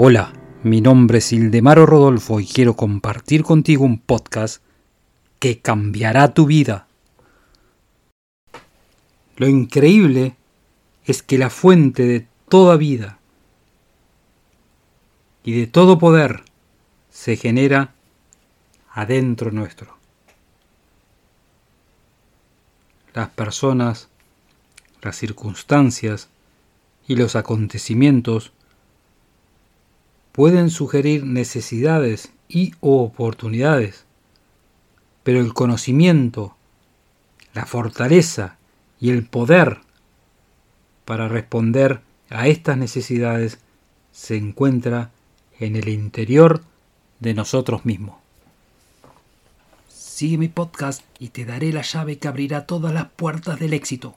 Hola, mi nombre es Ildemaro Rodolfo y quiero compartir contigo un podcast que cambiará tu vida. Lo increíble es que la fuente de toda vida y de todo poder se genera adentro nuestro. Las personas, las circunstancias y los acontecimientos pueden sugerir necesidades y oportunidades, pero el conocimiento, la fortaleza y el poder para responder a estas necesidades se encuentra en el interior de nosotros mismos. Sigue mi podcast y te daré la llave que abrirá todas las puertas del éxito.